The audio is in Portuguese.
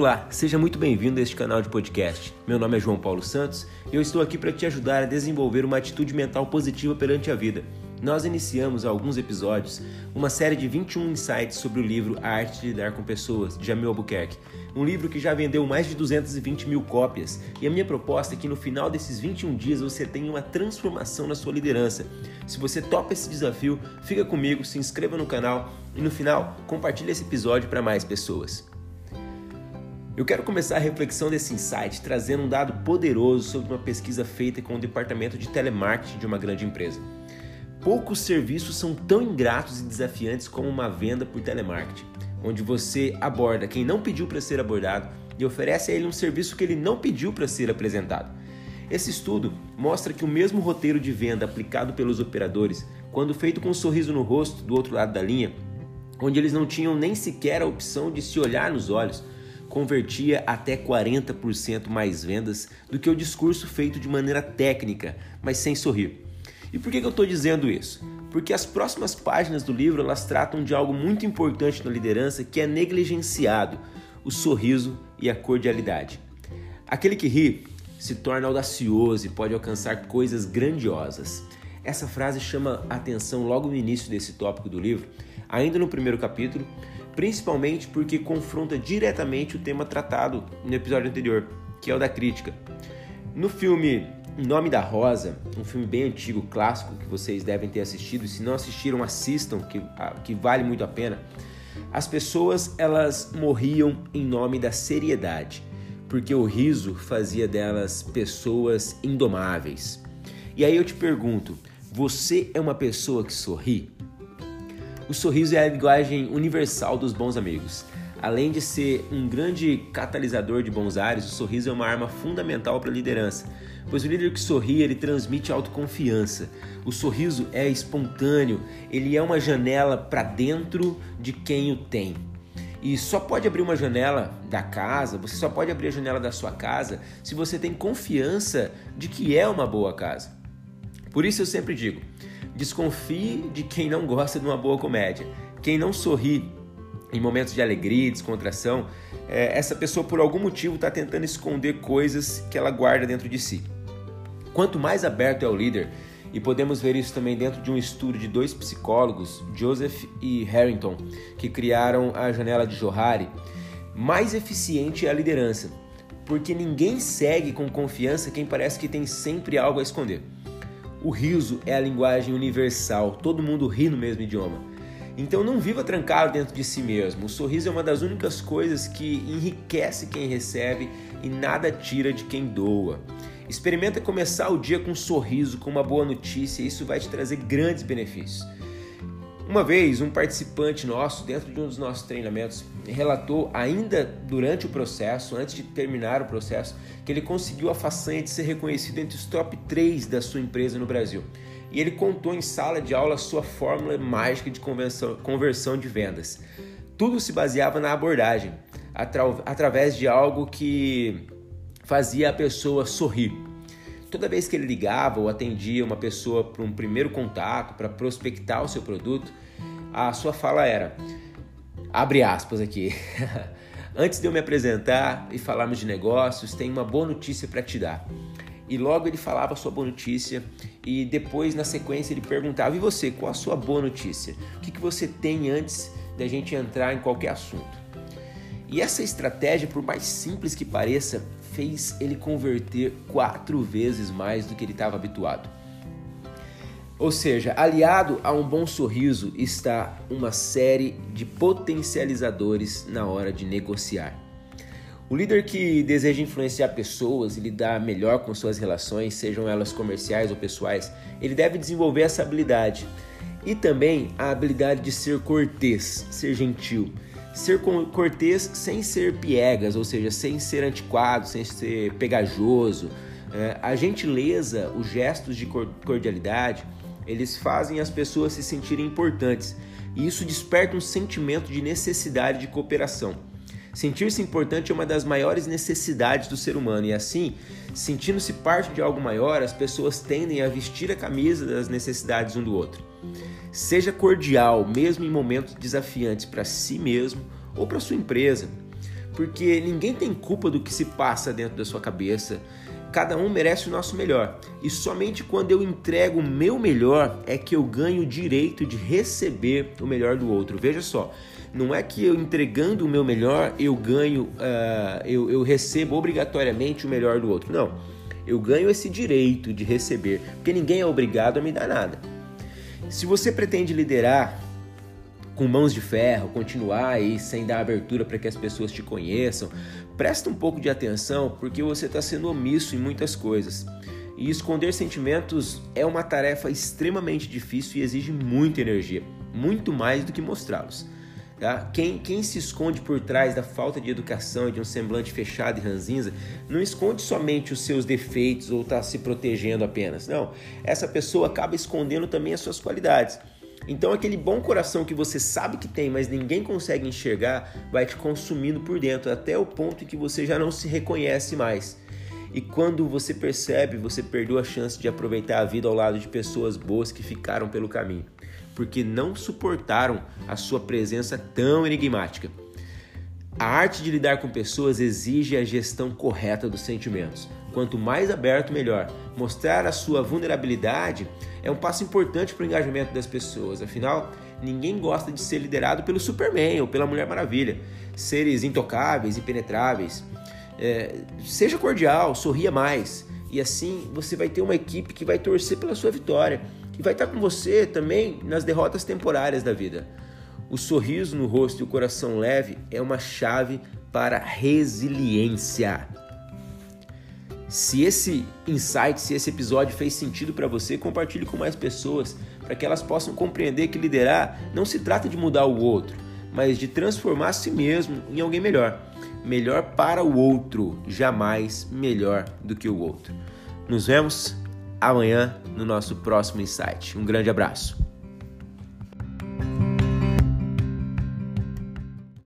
Olá, seja muito bem-vindo a este canal de podcast. Meu nome é João Paulo Santos e eu estou aqui para te ajudar a desenvolver uma atitude mental positiva perante a vida. Nós iniciamos há alguns episódios uma série de 21 insights sobre o livro A Arte de Lidar com Pessoas, de Jamil Albuquerque. Um livro que já vendeu mais de 220 mil cópias. E a minha proposta é que no final desses 21 dias você tenha uma transformação na sua liderança. Se você topa esse desafio, fica comigo, se inscreva no canal e no final compartilhe esse episódio para mais pessoas. Eu quero começar a reflexão desse insight trazendo um dado poderoso sobre uma pesquisa feita com o departamento de telemarketing de uma grande empresa. Poucos serviços são tão ingratos e desafiantes como uma venda por telemarketing, onde você aborda quem não pediu para ser abordado e oferece a ele um serviço que ele não pediu para ser apresentado. Esse estudo mostra que o mesmo roteiro de venda aplicado pelos operadores, quando feito com um sorriso no rosto do outro lado da linha, onde eles não tinham nem sequer a opção de se olhar nos olhos, convertia até 40% mais vendas do que o discurso feito de maneira técnica, mas sem sorrir. E por que, eu estou dizendo isso? Porque as próximas páginas do livro elas tratam de algo muito importante na liderança que é negligenciado: o sorriso e a cordialidade. Aquele que ri se torna audacioso e pode alcançar coisas grandiosas. Essa frase chama a atenção logo no início desse tópico do livro, ainda no primeiro capítulo, principalmente porque confronta diretamente o tema tratado no episódio anterior, que é o da crítica. No filme Nome da Rosa, um filme bem antigo, clássico, que vocês devem ter assistido. Se não assistiram, assistam, que, que vale muito a pena. As pessoas elas morriam em nome da seriedade, porque o riso fazia delas pessoas indomáveis. E aí eu te pergunto, você é uma pessoa que sorri? O sorriso é a linguagem universal dos bons amigos. Além de ser um grande catalisador de bons ares, o sorriso é uma arma fundamental para a liderança, pois o líder que sorri, ele transmite autoconfiança. O sorriso é espontâneo, ele é uma janela para dentro de quem o tem. E só pode abrir uma janela da casa, você só pode abrir a janela da sua casa se você tem confiança de que é uma boa casa. Por isso eu sempre digo: desconfie de quem não gosta de uma boa comédia. Quem não sorri em momentos de alegria descontração, é, essa pessoa por algum motivo está tentando esconder coisas que ela guarda dentro de si. Quanto mais aberto é o líder, e podemos ver isso também dentro de um estudo de dois psicólogos, Joseph e Harrington, que criaram a janela de Johari, mais eficiente é a liderança, porque ninguém segue com confiança quem parece que tem sempre algo a esconder. O riso é a linguagem universal, todo mundo ri no mesmo idioma. Então não viva trancado dentro de si mesmo. O sorriso é uma das únicas coisas que enriquece quem recebe e nada tira de quem doa. Experimenta começar o dia com um sorriso, com uma boa notícia, isso vai te trazer grandes benefícios. Uma vez, um participante nosso, dentro de um dos nossos treinamentos, relatou, ainda durante o processo, antes de terminar o processo, que ele conseguiu a façanha de ser reconhecido entre os top 3 da sua empresa no Brasil e ele contou em sala de aula sua fórmula mágica de conversão de vendas. Tudo se baseava na abordagem, atra através de algo que fazia a pessoa sorrir. Toda vez que ele ligava ou atendia uma pessoa para um primeiro contato, para prospectar o seu produto, a sua fala era: abre aspas aqui. Antes de eu me apresentar e falarmos de negócios, tem uma boa notícia para te dar. E logo ele falava a sua boa notícia e depois na sequência ele perguntava: "E você, qual a sua boa notícia? O que, que você tem antes da gente entrar em qualquer assunto?" E essa estratégia, por mais simples que pareça, fez ele converter quatro vezes mais do que ele estava habituado. Ou seja, aliado a um bom sorriso está uma série de potencializadores na hora de negociar. O líder que deseja influenciar pessoas e lidar melhor com suas relações, sejam elas comerciais ou pessoais, ele deve desenvolver essa habilidade. E também a habilidade de ser cortês, ser gentil. Ser cortês sem ser piegas, ou seja, sem ser antiquado, sem ser pegajoso. É, a gentileza, os gestos de cordialidade, eles fazem as pessoas se sentirem importantes. E isso desperta um sentimento de necessidade de cooperação. Sentir-se importante é uma das maiores necessidades do ser humano e assim, sentindo-se parte de algo maior, as pessoas tendem a vestir a camisa das necessidades um do outro. Seja cordial, mesmo em momentos desafiantes para si mesmo ou para sua empresa. porque ninguém tem culpa do que se passa dentro da sua cabeça. Cada um merece o nosso melhor. E somente quando eu entrego o meu melhor é que eu ganho o direito de receber o melhor do outro. Veja só, não é que eu entregando o meu melhor eu ganho, uh, eu, eu recebo obrigatoriamente o melhor do outro. Não. Eu ganho esse direito de receber, porque ninguém é obrigado a me dar nada. Se você pretende liderar com mãos de ferro, continuar aí sem dar abertura para que as pessoas te conheçam, presta um pouco de atenção porque você está sendo omisso em muitas coisas. E esconder sentimentos é uma tarefa extremamente difícil e exige muita energia, muito mais do que mostrá-los. Tá? Quem, quem se esconde por trás da falta de educação e de um semblante fechado e ranzinza, não esconde somente os seus defeitos ou está se protegendo apenas. Não, essa pessoa acaba escondendo também as suas qualidades. Então aquele bom coração que você sabe que tem, mas ninguém consegue enxergar, vai te consumindo por dentro até o ponto em que você já não se reconhece mais. E quando você percebe, você perdeu a chance de aproveitar a vida ao lado de pessoas boas que ficaram pelo caminho, porque não suportaram a sua presença tão enigmática. A arte de lidar com pessoas exige a gestão correta dos sentimentos. Quanto mais aberto, melhor. Mostrar a sua vulnerabilidade é um passo importante para o engajamento das pessoas. Afinal, ninguém gosta de ser liderado pelo Superman ou pela Mulher Maravilha, seres intocáveis e penetráveis. É, seja cordial, sorria mais. E assim você vai ter uma equipe que vai torcer pela sua vitória e vai estar com você também nas derrotas temporárias da vida. O sorriso no rosto e o coração leve é uma chave para resiliência. Se esse insight, se esse episódio fez sentido para você, compartilhe com mais pessoas para que elas possam compreender que liderar não se trata de mudar o outro, mas de transformar si mesmo em alguém melhor. Melhor para o outro, jamais melhor do que o outro. Nos vemos amanhã no nosso próximo insight. Um grande abraço.